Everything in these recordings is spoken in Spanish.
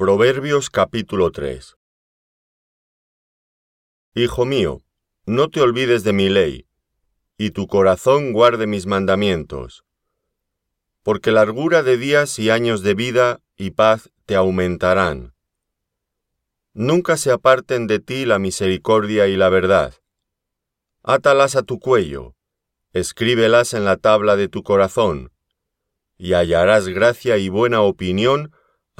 Proverbios capítulo 3 Hijo mío, no te olvides de mi ley, y tu corazón guarde mis mandamientos, porque largura de días y años de vida y paz te aumentarán. Nunca se aparten de ti la misericordia y la verdad. Átalas a tu cuello, escríbelas en la tabla de tu corazón, y hallarás gracia y buena opinión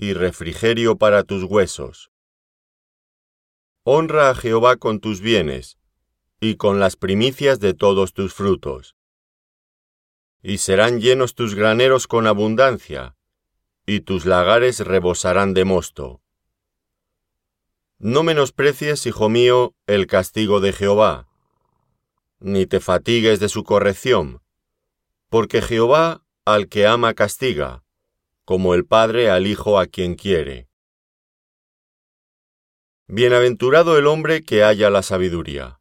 y refrigerio para tus huesos. Honra a Jehová con tus bienes, y con las primicias de todos tus frutos. Y serán llenos tus graneros con abundancia, y tus lagares rebosarán de mosto. No menosprecies, hijo mío, el castigo de Jehová, ni te fatigues de su corrección, porque Jehová al que ama castiga, como el Padre al Hijo a quien quiere. Bienaventurado el hombre que halla la sabiduría,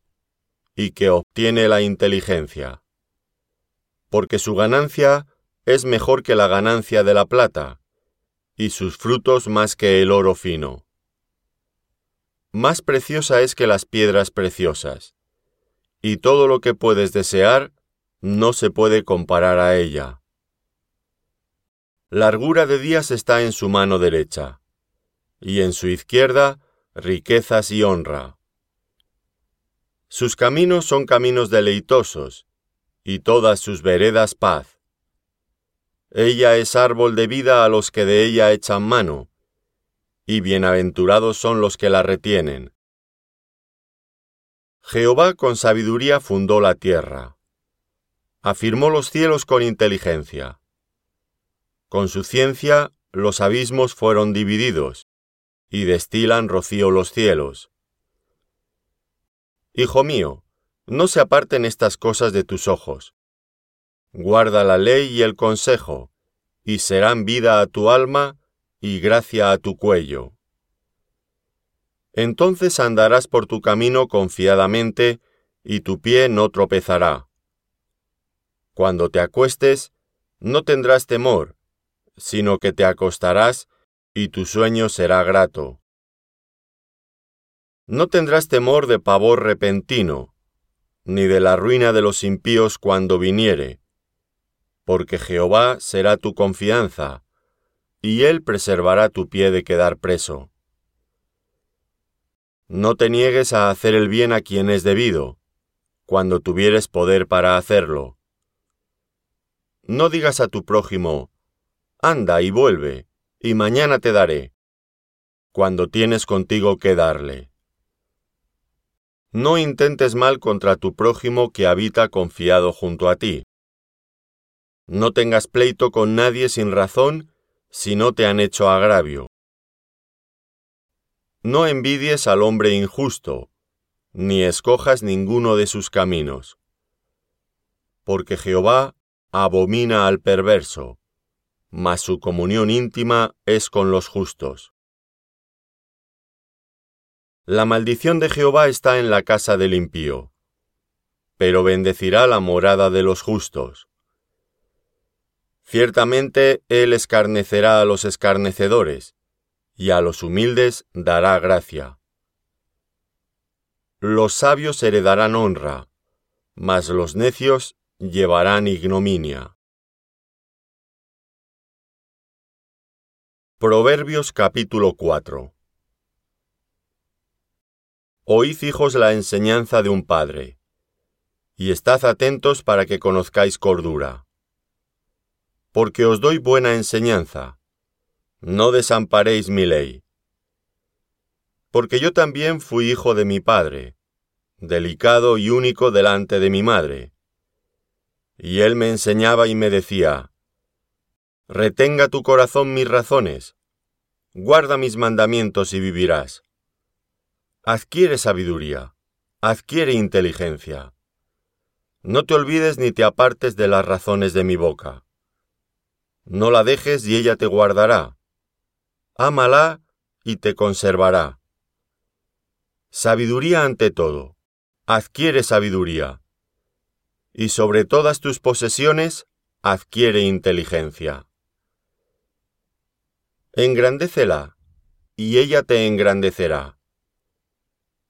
y que obtiene la inteligencia, porque su ganancia es mejor que la ganancia de la plata, y sus frutos más que el oro fino. Más preciosa es que las piedras preciosas, y todo lo que puedes desear no se puede comparar a ella. Largura de días está en su mano derecha, y en su izquierda riquezas y honra. Sus caminos son caminos deleitosos, y todas sus veredas paz. Ella es árbol de vida a los que de ella echan mano, y bienaventurados son los que la retienen. Jehová con sabiduría fundó la tierra, afirmó los cielos con inteligencia con su ciencia los abismos fueron divididos, y destilan rocío los cielos. Hijo mío, no se aparten estas cosas de tus ojos. Guarda la ley y el consejo, y serán vida a tu alma y gracia a tu cuello. Entonces andarás por tu camino confiadamente, y tu pie no tropezará. Cuando te acuestes, no tendrás temor, sino que te acostarás y tu sueño será grato. No tendrás temor de pavor repentino, ni de la ruina de los impíos cuando viniere, porque Jehová será tu confianza, y él preservará tu pie de quedar preso. No te niegues a hacer el bien a quien es debido, cuando tuvieres poder para hacerlo. No digas a tu prójimo, Anda y vuelve, y mañana te daré, cuando tienes contigo que darle. No intentes mal contra tu prójimo que habita confiado junto a ti. No tengas pleito con nadie sin razón si no te han hecho agravio. No envidies al hombre injusto, ni escojas ninguno de sus caminos. Porque Jehová abomina al perverso mas su comunión íntima es con los justos. La maldición de Jehová está en la casa del impío, pero bendecirá la morada de los justos. Ciertamente Él escarnecerá a los escarnecedores, y a los humildes dará gracia. Los sabios heredarán honra, mas los necios llevarán ignominia. Proverbios capítulo 4 Oíd hijos la enseñanza de un padre, y estad atentos para que conozcáis cordura. Porque os doy buena enseñanza, no desamparéis mi ley. Porque yo también fui hijo de mi padre, delicado y único delante de mi madre. Y él me enseñaba y me decía, Retenga tu corazón mis razones, guarda mis mandamientos y vivirás. adquiere sabiduría, adquiere inteligencia. No te olvides ni te apartes de las razones de mi boca. No la dejes y ella te guardará. Ámala y te conservará. Sabiduría ante todo. Adquiere sabiduría. Y sobre todas tus posesiones, adquiere inteligencia. Engrandécela, y ella te engrandecerá.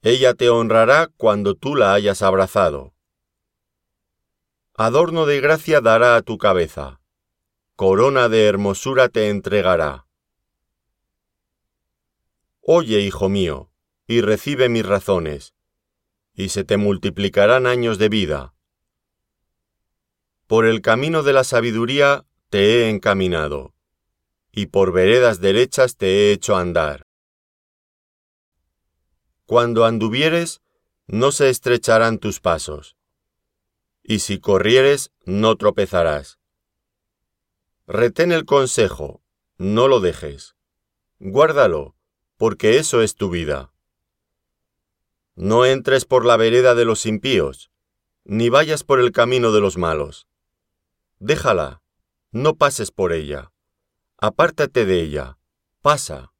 Ella te honrará cuando tú la hayas abrazado. Adorno de gracia dará a tu cabeza, corona de hermosura te entregará. Oye, hijo mío, y recibe mis razones, y se te multiplicarán años de vida. Por el camino de la sabiduría te he encaminado y por veredas derechas te he hecho andar. Cuando anduvieres, no se estrecharán tus pasos, y si corrieres, no tropezarás. Retén el consejo, no lo dejes. Guárdalo, porque eso es tu vida. No entres por la vereda de los impíos, ni vayas por el camino de los malos. Déjala, no pases por ella apártate de ella, pasa.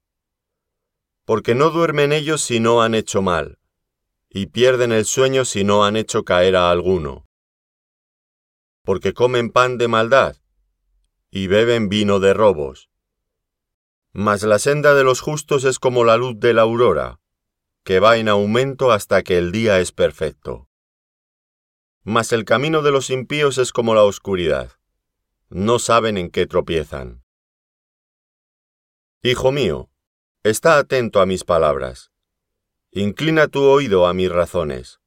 Porque no duermen ellos si no han hecho mal, y pierden el sueño si no han hecho caer a alguno. Porque comen pan de maldad, y beben vino de robos. Mas la senda de los justos es como la luz de la aurora, que va en aumento hasta que el día es perfecto. Mas el camino de los impíos es como la oscuridad, no saben en qué tropiezan. Hijo mío, está atento a mis palabras. Inclina tu oído a mis razones.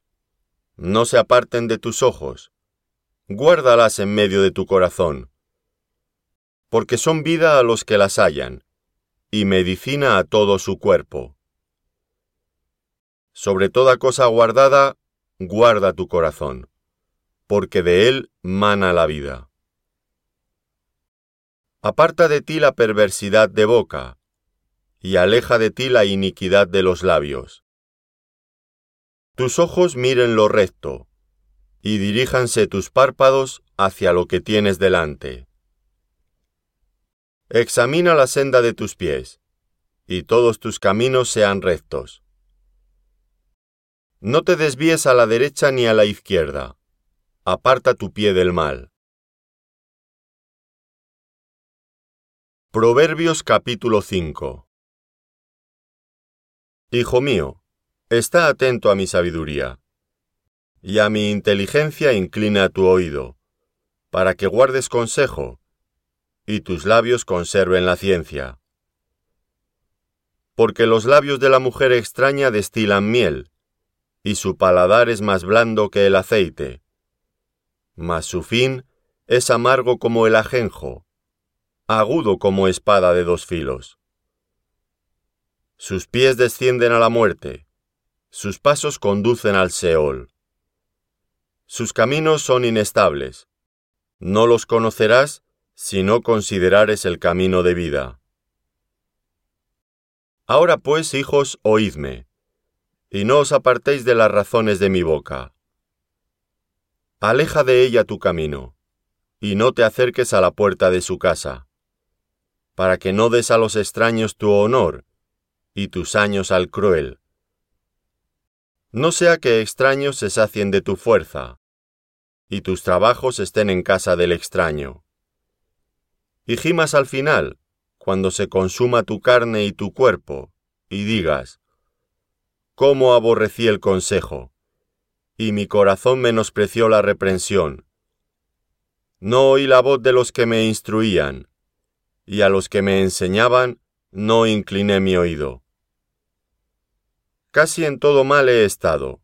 No se aparten de tus ojos. Guárdalas en medio de tu corazón. Porque son vida a los que las hallan, y medicina a todo su cuerpo. Sobre toda cosa guardada, guarda tu corazón, porque de él mana la vida. Aparta de ti la perversidad de boca, y aleja de ti la iniquidad de los labios. Tus ojos miren lo recto, y diríjanse tus párpados hacia lo que tienes delante. Examina la senda de tus pies, y todos tus caminos sean rectos. No te desvíes a la derecha ni a la izquierda, aparta tu pie del mal. Proverbios capítulo 5 Hijo mío, está atento a mi sabiduría, y a mi inteligencia inclina tu oído, para que guardes consejo, y tus labios conserven la ciencia. Porque los labios de la mujer extraña destilan miel, y su paladar es más blando que el aceite, mas su fin es amargo como el ajenjo, agudo como espada de dos filos. Sus pies descienden a la muerte, sus pasos conducen al Seol. Sus caminos son inestables. No los conocerás si no considerares el camino de vida. Ahora pues, hijos, oídme, y no os apartéis de las razones de mi boca. Aleja de ella tu camino, y no te acerques a la puerta de su casa para que no des a los extraños tu honor y tus años al cruel. No sea que extraños se sacien de tu fuerza, y tus trabajos estén en casa del extraño. Y gimas al final, cuando se consuma tu carne y tu cuerpo, y digas, ¿cómo aborrecí el consejo? Y mi corazón menospreció la reprensión. No oí la voz de los que me instruían, y a los que me enseñaban no incliné mi oído. Casi en todo mal he estado,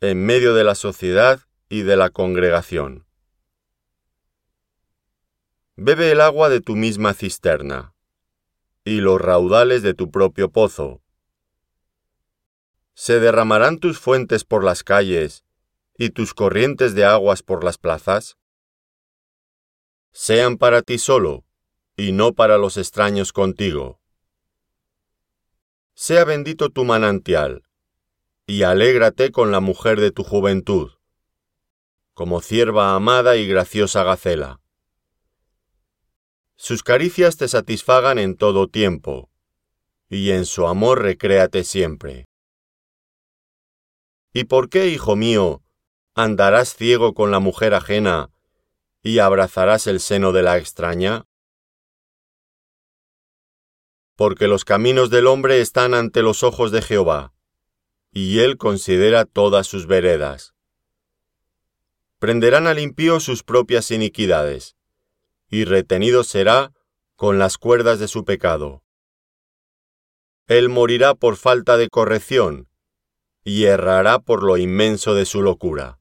en medio de la sociedad y de la congregación. Bebe el agua de tu misma cisterna, y los raudales de tu propio pozo. ¿Se derramarán tus fuentes por las calles y tus corrientes de aguas por las plazas? Sean para ti solo, y no para los extraños contigo. Sea bendito tu manantial, y alégrate con la mujer de tu juventud, como cierva amada y graciosa gacela. Sus caricias te satisfagan en todo tiempo, y en su amor recréate siempre. ¿Y por qué, hijo mío, andarás ciego con la mujer ajena y abrazarás el seno de la extraña? Porque los caminos del hombre están ante los ojos de Jehová, y él considera todas sus veredas. Prenderán al impío sus propias iniquidades, y retenido será con las cuerdas de su pecado. Él morirá por falta de corrección, y errará por lo inmenso de su locura.